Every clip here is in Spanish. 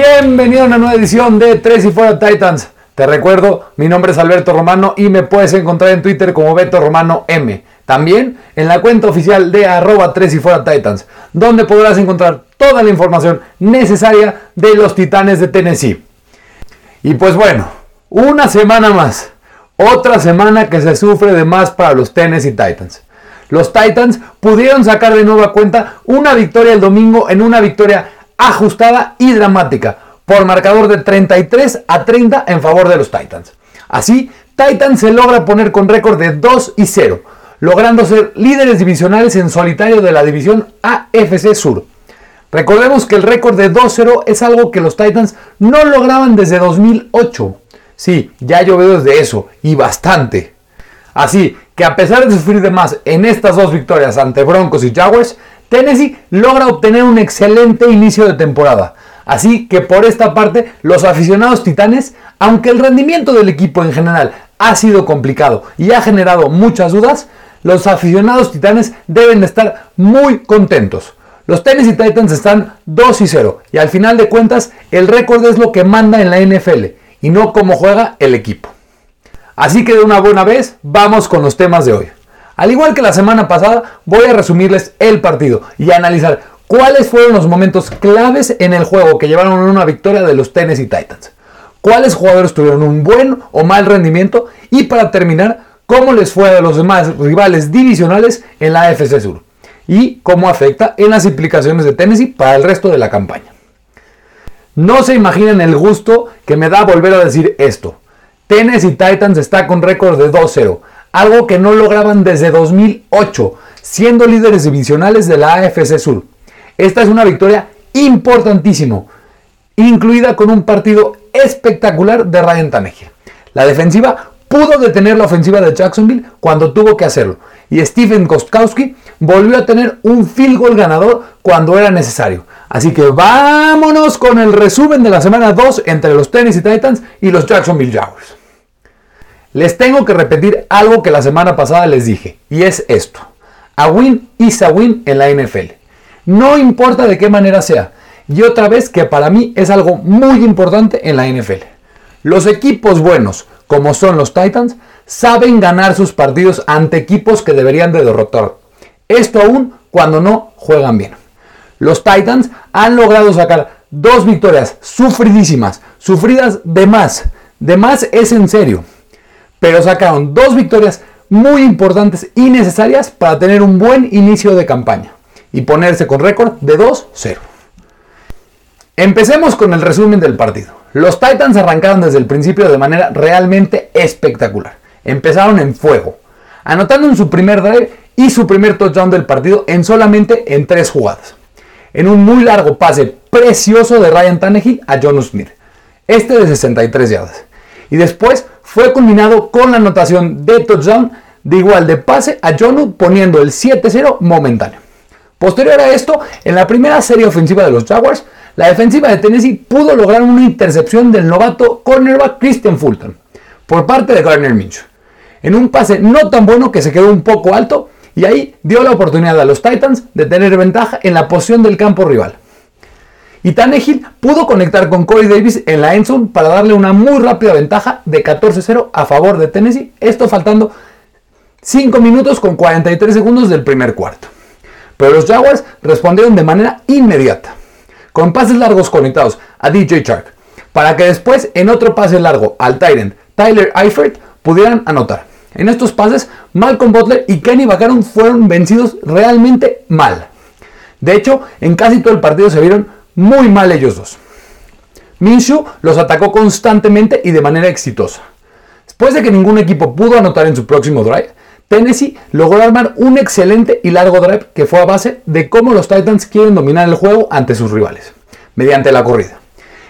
Bienvenido a una nueva edición de Tres y Fuera Titans. Te recuerdo, mi nombre es Alberto Romano y me puedes encontrar en Twitter como Beto Romano M. También en la cuenta oficial de arroba 3 y fuera Titans, donde podrás encontrar toda la información necesaria de los Titanes de Tennessee. Y pues bueno, una semana más. Otra semana que se sufre de más para los Tennessee Titans. Los Titans pudieron sacar de nueva cuenta una victoria el domingo en una victoria ajustada y dramática por marcador de 33 a 30 en favor de los Titans. Así, Titans se logra poner con récord de 2 y 0 logrando ser líderes divisionales en solitario de la división AFC Sur. Recordemos que el récord de 2-0 es algo que los Titans no lograban desde 2008. Sí, ya llovió desde eso, y bastante. Así que a pesar de sufrir de más en estas dos victorias ante Broncos y Jaguars, Tennessee logra obtener un excelente inicio de temporada. Así que por esta parte, los aficionados titanes, aunque el rendimiento del equipo en general ha sido complicado y ha generado muchas dudas, los aficionados titanes deben de estar muy contentos. Los Tennessee Titans están 2 y 0 y al final de cuentas el récord es lo que manda en la NFL y no cómo juega el equipo. Así que de una buena vez vamos con los temas de hoy. Al igual que la semana pasada voy a resumirles el partido y analizar cuáles fueron los momentos claves en el juego que llevaron a una victoria de los Tennessee Titans. Cuáles jugadores tuvieron un buen o mal rendimiento y para terminar cómo les fue a los demás rivales divisionales en la AFC Sur y cómo afecta en las implicaciones de Tennessee para el resto de la campaña. No se imaginen el gusto que me da volver a decir esto. Tennessee Titans está con récord de 2-0, algo que no lograban desde 2008, siendo líderes divisionales de la AFC Sur. Esta es una victoria importantísima, incluida con un partido espectacular de Ryan Tannehill. La defensiva pudo detener la ofensiva de Jacksonville cuando tuvo que hacerlo. Y Stephen Kostkowski volvió a tener un field goal ganador cuando era necesario. Así que vámonos con el resumen de la semana 2 entre los Tennessee Titans y los Jacksonville Jaguars. Les tengo que repetir algo que la semana pasada les dije, y es esto. A win is a win en la NFL. No importa de qué manera sea. Y otra vez que para mí es algo muy importante en la NFL. Los equipos buenos, como son los Titans, saben ganar sus partidos ante equipos que deberían de derrotar. Esto aún cuando no juegan bien. Los Titans han logrado sacar dos victorias sufridísimas, sufridas de más. De más es en serio. Pero sacaron dos victorias muy importantes y necesarias para tener un buen inicio de campaña y ponerse con récord de 2-0. Empecemos con el resumen del partido. Los Titans arrancaron desde el principio de manera realmente espectacular. Empezaron en fuego, anotando en su primer drive y su primer touchdown del partido en solamente en tres jugadas. En un muy largo pase precioso de Ryan Tannehill a John Smith, este de 63 yardas. Y después fue culminado con la anotación de touchdown de igual de pase a Jonu poniendo el 7-0 momentáneo. Posterior a esto, en la primera serie ofensiva de los Jaguars, la defensiva de Tennessee pudo lograr una intercepción del novato cornerback Christian Fulton por parte de Gardner Minshew. En un pase no tan bueno que se quedó un poco alto y ahí dio la oportunidad a los Titans de tener ventaja en la posición del campo rival. Y Tannehill pudo conectar con Corey Davis en la endzone para darle una muy rápida ventaja de 14-0 a favor de Tennessee, esto faltando 5 minutos con 43 segundos del primer cuarto. Pero los Jaguars respondieron de manera inmediata con pases largos conectados a DJ Shark, para que después en otro pase largo al Tyrant Tyler Eifert pudieran anotar. En estos pases, Malcolm Butler y Kenny Vaccaro fueron vencidos realmente mal. De hecho, en casi todo el partido se vieron muy mal ellos dos. Minshew los atacó constantemente y de manera exitosa. Después de que ningún equipo pudo anotar en su próximo drive, Tennessee logró armar un excelente y largo drive que fue a base de cómo los Titans quieren dominar el juego ante sus rivales, mediante la corrida.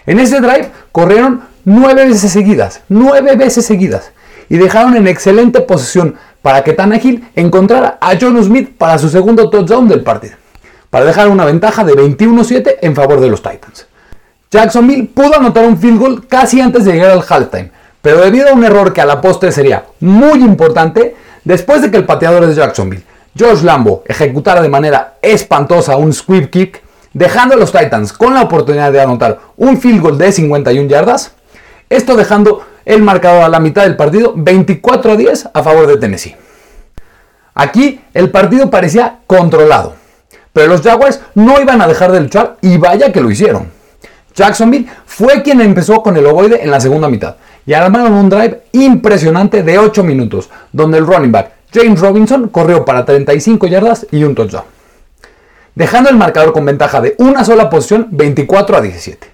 En ese drive corrieron nueve veces seguidas, nueve veces seguidas, y dejaron en excelente posición para que Tannehill encontrara a John Smith para su segundo touchdown del partido, para dejar una ventaja de 21-7 en favor de los Titans. Jacksonville pudo anotar un field goal casi antes de llegar al halftime, pero debido a un error que a la postre sería muy importante, Después de que el pateador de Jacksonville, George Lambo, ejecutara de manera espantosa un sweep kick, dejando a los Titans con la oportunidad de anotar un field goal de 51 yardas, esto dejando el marcador a la mitad del partido 24 a 10 a favor de Tennessee. Aquí el partido parecía controlado, pero los Jaguars no iban a dejar de luchar y vaya que lo hicieron. Jacksonville fue quien empezó con el ovoide en la segunda mitad y armaron un drive impresionante de 8 minutos, donde el running back James Robinson corrió para 35 yardas y un touchdown, dejando el marcador con ventaja de una sola posición 24 a 17.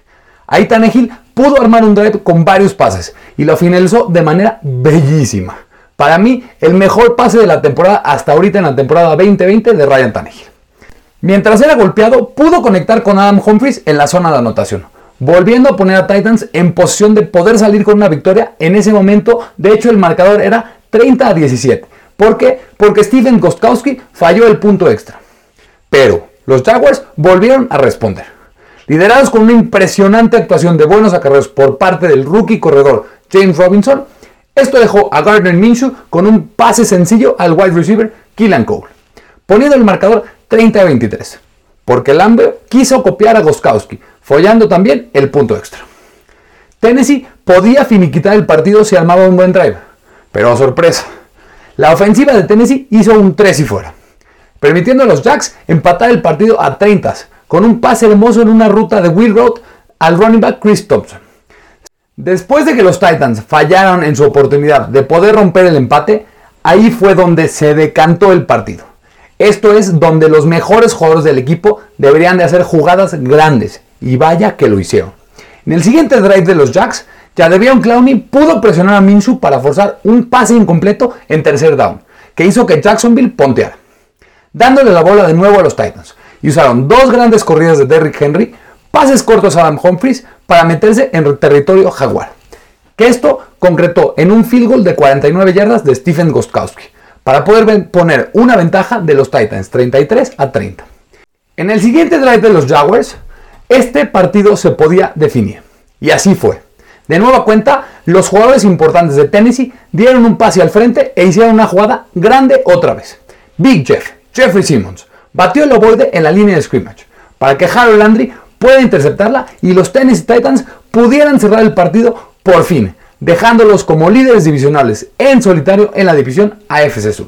Ahí Tannehill pudo armar un drive con varios pases y lo finalizó de manera bellísima. Para mí, el mejor pase de la temporada hasta ahorita en la temporada 2020 de Ryan Tannehill. Mientras era golpeado, pudo conectar con Adam Humphries en la zona de anotación, volviendo a poner a Titans en posición de poder salir con una victoria. En ese momento, de hecho, el marcador era 30 a 17. ¿Por qué? Porque Steven Gostkowski falló el punto extra. Pero los Jaguars volvieron a responder. Liderados con una impresionante actuación de buenos acarreos por parte del rookie corredor James Robinson, esto dejó a Gardner Minshew con un pase sencillo al wide receiver Killan Cole, poniendo el marcador 30 a 23, porque Lambert quiso copiar a Goskowski, follando también el punto extra. Tennessee podía finiquitar el partido si armaba un buen drive, pero sorpresa, la ofensiva de Tennessee hizo un 3 y fuera, permitiendo a los Jacks empatar el partido a 30 con un pase hermoso en una ruta de Will Road al running back Chris Thompson. Después de que los Titans fallaron en su oportunidad de poder romper el empate, ahí fue donde se decantó el partido. Esto es donde los mejores jugadores del equipo deberían de hacer jugadas grandes, y vaya que lo hicieron. En el siguiente drive de los Jacks, Jadevion Clowney pudo presionar a Minshew para forzar un pase incompleto en tercer down, que hizo que Jacksonville ponteara, dándole la bola de nuevo a los Titans. Y usaron dos grandes corridas de Derrick Henry, pases cortos a Adam Humphries para meterse en el territorio jaguar. Que esto concretó en un field goal de 49 yardas de Stephen Gostkowski, para poder poner una ventaja de los Titans 33 a 30. En el siguiente drive de los Jaguars, este partido se podía definir. Y así fue. De nueva cuenta, los jugadores importantes de Tennessee dieron un pase al frente e hicieron una jugada grande otra vez. Big Jeff, Jeffrey Simmons, batió el ovoide en la línea de scrimmage para que Harold Landry pueda interceptarla y los Tennessee Titans pudieran cerrar el partido por fin, dejándolos como líderes divisionales en solitario en la división AFC Sur.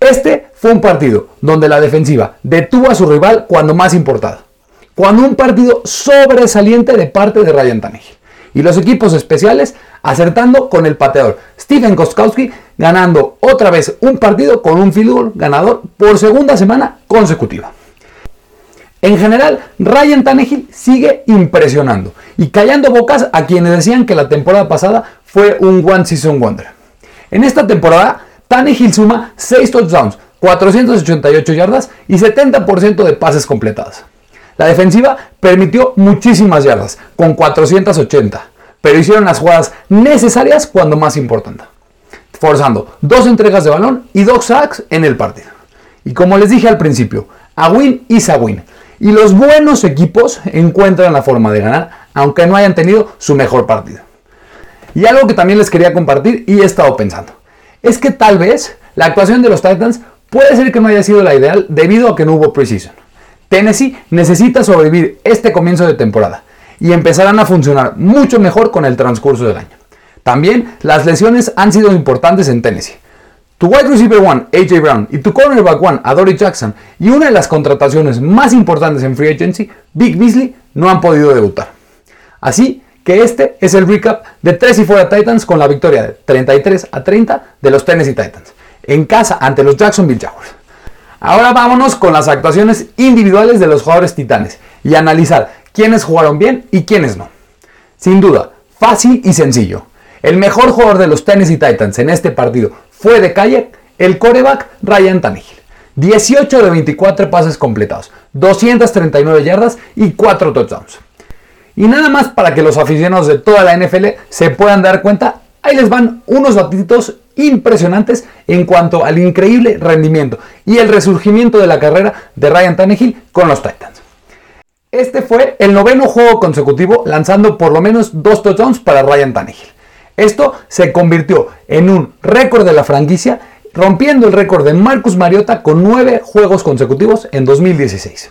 Este fue un partido donde la defensiva detuvo a su rival cuando más importado, cuando un partido sobresaliente de parte de Ryan Tannehill y los equipos especiales acertando con el pateador Steven Kostkowski ganando otra vez un partido con un field goal ganador por segunda semana consecutiva. En general, Ryan Tannehill sigue impresionando y callando bocas a quienes decían que la temporada pasada fue un One Season Wonder. En esta temporada, Tannehill suma 6 touchdowns, 488 yardas y 70% de pases completados. La defensiva permitió muchísimas yardas, con 480, pero hicieron las jugadas necesarias cuando más importante, forzando dos entregas de balón y dos sacks en el partido. Y como les dije al principio, a win is a win. Y los buenos equipos encuentran la forma de ganar, aunque no hayan tenido su mejor partido. Y algo que también les quería compartir y he estado pensando, es que tal vez la actuación de los Titans puede ser que no haya sido la ideal debido a que no hubo preseason. Tennessee necesita sobrevivir este comienzo de temporada y empezarán a funcionar mucho mejor con el transcurso del año. También las lesiones han sido importantes en Tennessee. Tu wide receiver 1, AJ Brown, y tu cornerback 1, Adoree Jackson, y una de las contrataciones más importantes en Free Agency, Big Beasley, no han podido debutar. Así que este es el recap de 3 y fuera Titans con la victoria de 33 a 30 de los Tennessee Titans, en casa ante los Jacksonville Jaguars. Ahora vámonos con las actuaciones individuales de los jugadores titanes y analizar quiénes jugaron bien y quiénes no. Sin duda, fácil y sencillo. El mejor jugador de los Tennessee Titans en este partido fue de calle el coreback Ryan Tannehill. 18 de 24 pases completados, 239 yardas y 4 touchdowns. Y nada más para que los aficionados de toda la NFL se puedan dar cuenta, ahí les van unos datitos impresionantes en cuanto al increíble rendimiento y el resurgimiento de la carrera de Ryan Tannehill con los Titans. Este fue el noveno juego consecutivo lanzando por lo menos dos touchdowns para Ryan Tannehill. Esto se convirtió en un récord de la franquicia, rompiendo el récord de Marcus Mariota con nueve juegos consecutivos en 2016.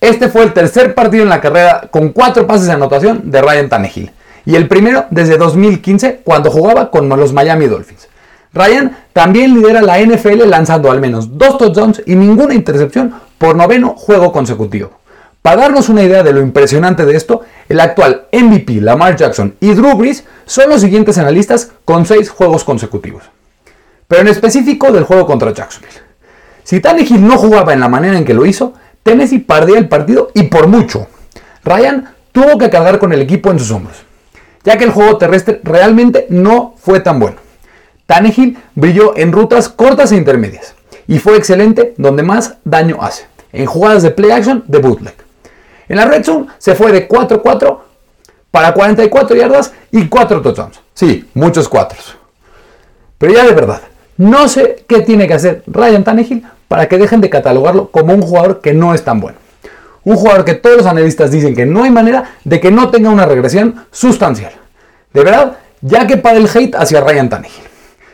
Este fue el tercer partido en la carrera con cuatro pases de anotación de Ryan Tannehill y el primero desde 2015 cuando jugaba con los Miami Dolphins. Ryan también lidera la NFL lanzando al menos dos touchdowns y ninguna intercepción por noveno juego consecutivo. Para darnos una idea de lo impresionante de esto, el actual MVP Lamar Jackson y Drew Brees son los siguientes analistas con seis juegos consecutivos. Pero en específico del juego contra Jacksonville. Si Tannehill no jugaba en la manera en que lo hizo, Tennessee perdía el partido y por mucho. Ryan tuvo que cargar con el equipo en sus hombros ya que el juego terrestre realmente no fue tan bueno. Tannehill brilló en rutas cortas e intermedias y fue excelente donde más daño hace, en jugadas de play action de bootleg. En la red zone se fue de 4-4 para 44 yardas y 4 touchdowns. Sí, muchos cuatros. Pero ya de verdad, no sé qué tiene que hacer Ryan Tannehill para que dejen de catalogarlo como un jugador que no es tan bueno. Un jugador que todos los analistas dicen que no hay manera de que no tenga una regresión sustancial. De verdad, ya que para el hate hacia Ryan Tannehill.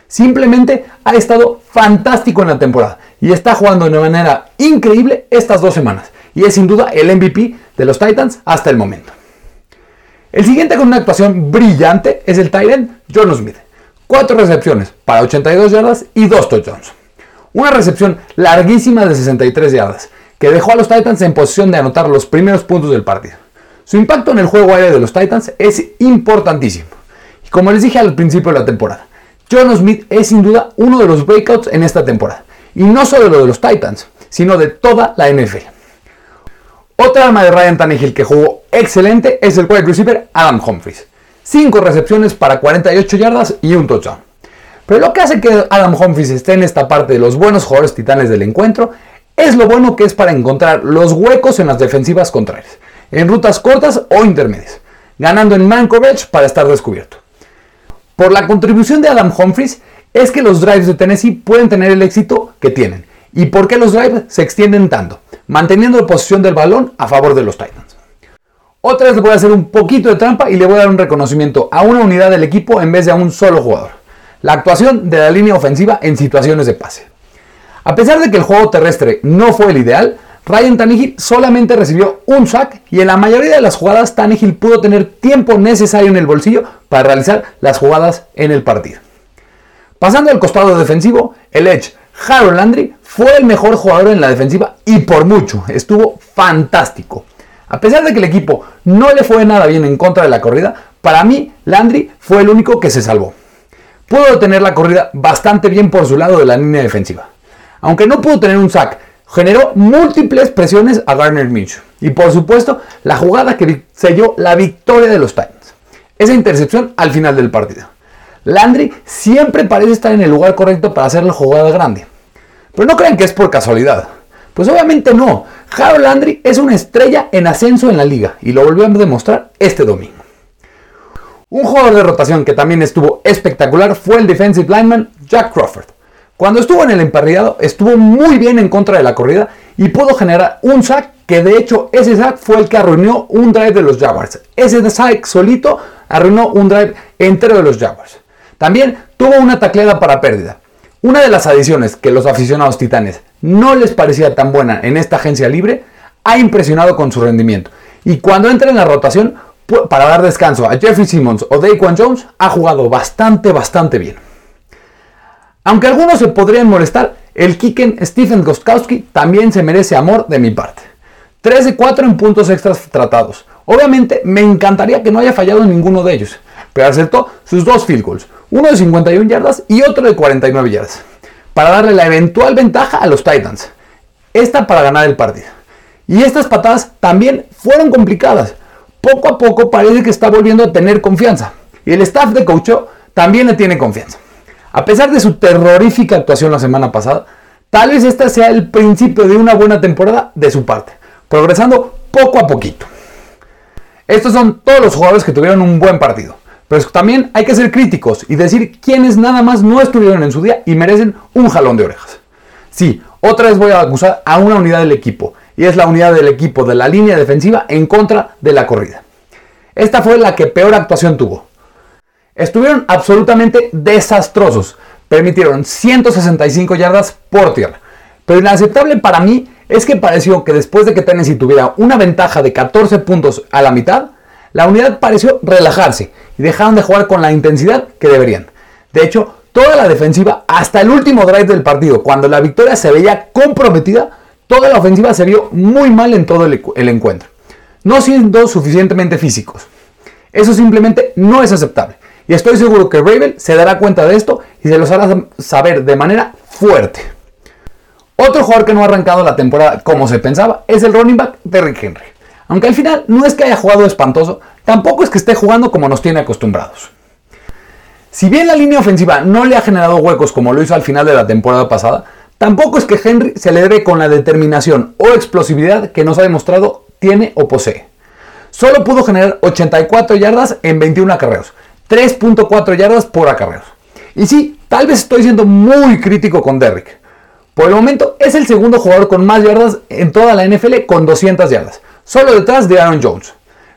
Simplemente ha estado fantástico en la temporada y está jugando de una manera increíble estas dos semanas. Y es sin duda el MVP de los Titans hasta el momento. El siguiente con una actuación brillante es el Titan John Smith. Cuatro recepciones para 82 yardas y dos touchdowns. Una recepción larguísima de 63 yardas que dejó a los Titans en posición de anotar los primeros puntos del partido. Su impacto en el juego aéreo de los Titans es importantísimo. Y como les dije al principio de la temporada, John Smith es sin duda uno de los breakouts en esta temporada. Y no solo lo de los Titans, sino de toda la NFL. Otra arma de Ryan Tannehill que jugó excelente es el wide receiver Adam Humphries. 5 recepciones para 48 yardas y un touchdown. Pero lo que hace que Adam Humphries esté en esta parte de los buenos jugadores titanes del encuentro es lo bueno que es para encontrar los huecos en las defensivas contrarias, en rutas cortas o intermedias, ganando en man coverage para estar descubierto. Por la contribución de Adam Humphries es que los drives de Tennessee pueden tener el éxito que tienen. ¿Y por qué los drives se extienden tanto? Manteniendo la posición del balón a favor de los Titans. Otra vez le voy a hacer un poquito de trampa y le voy a dar un reconocimiento a una unidad del equipo en vez de a un solo jugador. La actuación de la línea ofensiva en situaciones de pase. A pesar de que el juego terrestre no fue el ideal, Ryan Tannehill solamente recibió un sack y en la mayoría de las jugadas Tannehill pudo tener tiempo necesario en el bolsillo para realizar las jugadas en el partido. Pasando al costado defensivo, el Edge Harold Landry fue el mejor jugador en la defensiva y por mucho, estuvo fantástico. A pesar de que el equipo no le fue nada bien en contra de la corrida, para mí Landry fue el único que se salvó. Pudo tener la corrida bastante bien por su lado de la línea defensiva. Aunque no pudo tener un sack, generó múltiples presiones a Garner Minshew. Y por supuesto, la jugada que selló la victoria de los Titans. Esa intercepción al final del partido. Landry siempre parece estar en el lugar correcto para hacer la jugada grande. Pero no crean que es por casualidad. Pues obviamente no. Harold Landry es una estrella en ascenso en la liga y lo volvió a demostrar este domingo. Un jugador de rotación que también estuvo espectacular fue el defensive lineman Jack Crawford. Cuando estuvo en el emparrillado, estuvo muy bien en contra de la corrida y pudo generar un sack que de hecho ese sack fue el que arruinó un drive de los Jaguars. Ese sack solito arruinó un drive entero de los Jaguars. También tuvo una tacleada para pérdida. Una de las adiciones que los aficionados titanes no les parecía tan buena en esta agencia libre ha impresionado con su rendimiento. Y cuando entra en la rotación para dar descanso a Jeffrey Simmons o Daquan Jones, ha jugado bastante, bastante bien. Aunque algunos se podrían molestar, el Kiken Stephen Gostkowski también se merece amor de mi parte. 3 de 4 en puntos extras tratados. Obviamente me encantaría que no haya fallado ninguno de ellos, pero acertó sus dos field goals, uno de 51 yardas y otro de 49 yardas, para darle la eventual ventaja a los Titans. Esta para ganar el partido. Y estas patadas también fueron complicadas. Poco a poco parece que está volviendo a tener confianza. Y el staff de coach también le tiene confianza. A pesar de su terrorífica actuación la semana pasada, tal vez este sea el principio de una buena temporada de su parte, progresando poco a poquito. Estos son todos los jugadores que tuvieron un buen partido, pero también hay que ser críticos y decir quiénes nada más no estuvieron en su día y merecen un jalón de orejas. Sí, otra vez voy a acusar a una unidad del equipo, y es la unidad del equipo de la línea defensiva en contra de la corrida. Esta fue la que peor actuación tuvo, Estuvieron absolutamente desastrosos. Permitieron 165 yardas por tierra. Pero inaceptable para mí es que pareció que después de que Tennessee tuviera una ventaja de 14 puntos a la mitad, la unidad pareció relajarse y dejaron de jugar con la intensidad que deberían. De hecho, toda la defensiva, hasta el último drive del partido, cuando la victoria se veía comprometida, toda la ofensiva se vio muy mal en todo el, encuentro, no siendo suficientemente físicos. Eso simplemente no es aceptable. Y estoy seguro que Ravel se dará cuenta de esto y se los hará saber de manera fuerte. Otro jugador que no ha arrancado la temporada como se pensaba es el running back Derrick Henry. Aunque al final no es que haya jugado espantoso, tampoco es que esté jugando como nos tiene acostumbrados. Si bien la línea ofensiva no le ha generado huecos como lo hizo al final de la temporada pasada, tampoco es que Henry se le debe con la determinación o explosividad que nos ha demostrado tiene o posee. Solo pudo generar 84 yardas en 21 acarreos, 3.4 yardas por acarreo. Y sí, tal vez estoy siendo muy crítico con Derrick. Por el momento es el segundo jugador con más yardas en toda la NFL con 200 yardas, solo detrás de Aaron Jones.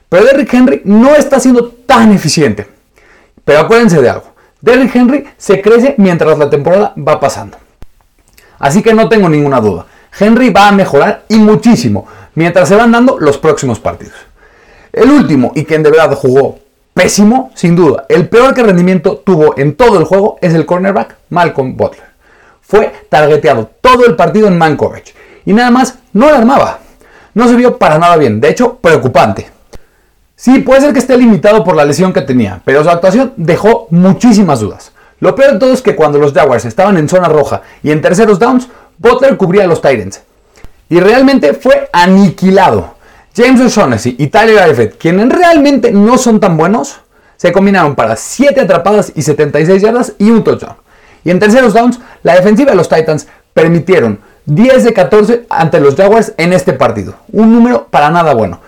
Pero Derrick Henry no está siendo tan eficiente. Pero acuérdense de algo, Derrick Henry se crece mientras la temporada va pasando. Así que no tengo ninguna duda, Henry va a mejorar y muchísimo mientras se van dando los próximos partidos. El último y quien de verdad jugó pésimo, sin duda. El peor que rendimiento tuvo en todo el juego es el cornerback Malcolm Butler. Fue targeteado todo el partido en man coverage y nada más no la armaba. No se vio para nada bien, de hecho preocupante. Sí, puede ser que esté limitado por la lesión que tenía, pero su actuación dejó muchísimas dudas. Lo peor de todo es que cuando los Jaguars estaban en zona roja y en terceros downs, Butler cubría a los Titans. Y realmente fue aniquilado. James O'Shaughnessy y Tyler Eifert, quienes realmente no son tan buenos, se combinaron para 7 atrapadas y 76 yardas y un touchdown. Y en terceros downs, la defensiva de los Titans permitieron 10 de 14 ante los Jaguars en este partido. Un número para nada bueno.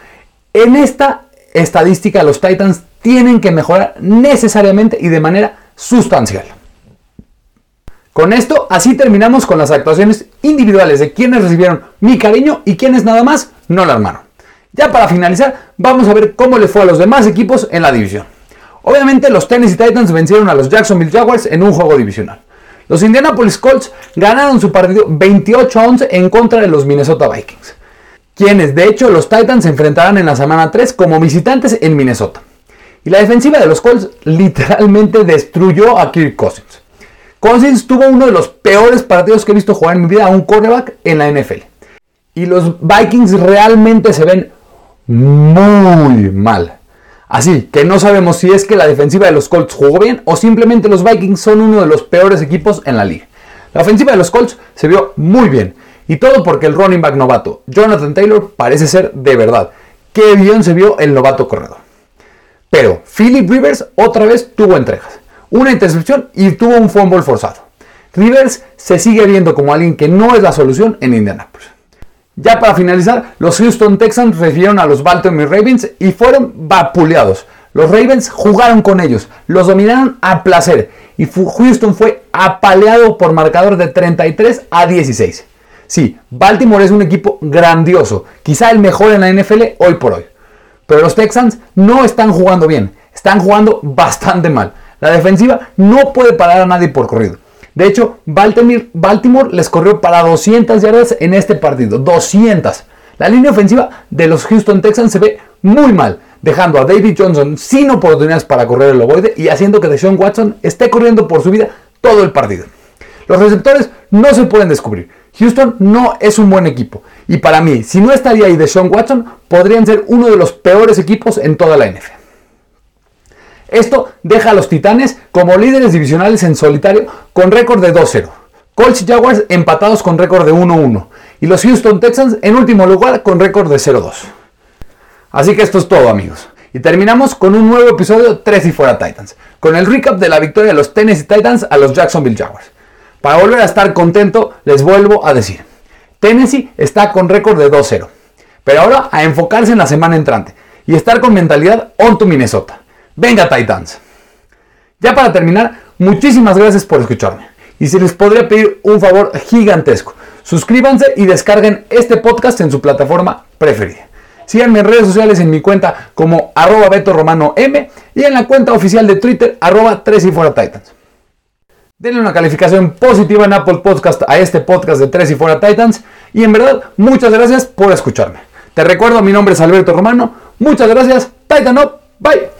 En esta estadística los Titans tienen que mejorar necesariamente y de manera sustancial. Con esto, así terminamos con las actuaciones individuales de quienes recibieron mi cariño y quienes nada más no la armaron. Ya para finalizar, vamos a ver cómo le fue a los demás equipos en la división. Obviamente los Tennessee Titans vencieron a los Jacksonville Jaguars en un juego divisional. Los Indianapolis Colts ganaron su partido 28 a 11 en contra de los Minnesota Vikings, quienes de hecho los Titans se enfrentarán en la semana 3 como visitantes en Minnesota. Y la defensiva de los Colts literalmente destruyó a Kirk Cousins. Cousins tuvo uno de los peores partidos que he visto jugar en mi vida a un quarterback en la NFL. Y los Vikings realmente se ven muy mal. Así que no sabemos si es que la defensiva de los Colts jugó bien o simplemente los Vikings son uno de los peores equipos en la liga. La ofensiva de los Colts se vio muy bien. Y todo porque el running back novato, Jonathan Taylor, parece ser de verdad. Qué bien se vio el novato corredor. Pero Philip Rivers otra vez tuvo entregas. Una intercepción y tuvo un fumble forzado. Rivers se sigue viendo como alguien que no es la solución en Indianapolis. Ya para finalizar, los Houston Texans recibieron a los Baltimore Ravens y fueron vapuleados. Los Ravens jugaron con ellos, los dominaron a placer y Houston fue apaleado por marcador de 33 a 16. Sí, Baltimore es un equipo grandioso, quizá el mejor en la NFL hoy por hoy. Pero los Texans no están jugando bien, están jugando bastante mal. La defensiva no puede parar a nadie por corrido. De hecho, Baltimore, les corrió para 200 yardas en este partido. 200. La línea ofensiva de los Houston Texans se ve muy mal, dejando a David Johnson sin oportunidades para correr el ovoide y haciendo que Deshaun Watson esté corriendo por su vida todo el partido. Los receptores no se pueden descubrir. Houston no es un buen equipo. Y para mí, si no estaría ahí Deshaun Watson, podrían ser uno de los peores equipos en toda la NFL. Esto deja a los Titanes como líderes divisionales en solitario con récord de 2-0. Colts y Jaguars empatados con récord de 1-1. Y los Houston Texans en último lugar con récord de 0-2. Así que esto es todo amigos. Y terminamos con un nuevo episodio 3 y fuera Titans. Con el recap de la victoria de los Tennessee Titans a los Jacksonville Jaguars. Para volver a estar contento, les vuelvo a decir. Tennessee está con récord de 2-0. Pero ahora a enfocarse en la semana entrante. Y estar con mentalidad on to Minnesota. Venga Titans. Ya para terminar, muchísimas gracias por escucharme. Y si les podría pedir un favor gigantesco, suscríbanse y descarguen este podcast en su plataforma preferida. Síganme en redes sociales en mi cuenta como arroba Beto Romano M y en la cuenta oficial de Twitter arroba 3 y fuera Titans. Denle una calificación positiva en Apple Podcast a este podcast de Tres y Fuera Titans. Y en verdad, muchas gracias por escucharme. Te recuerdo, mi nombre es Alberto Romano. Muchas gracias. Titan Up. Bye.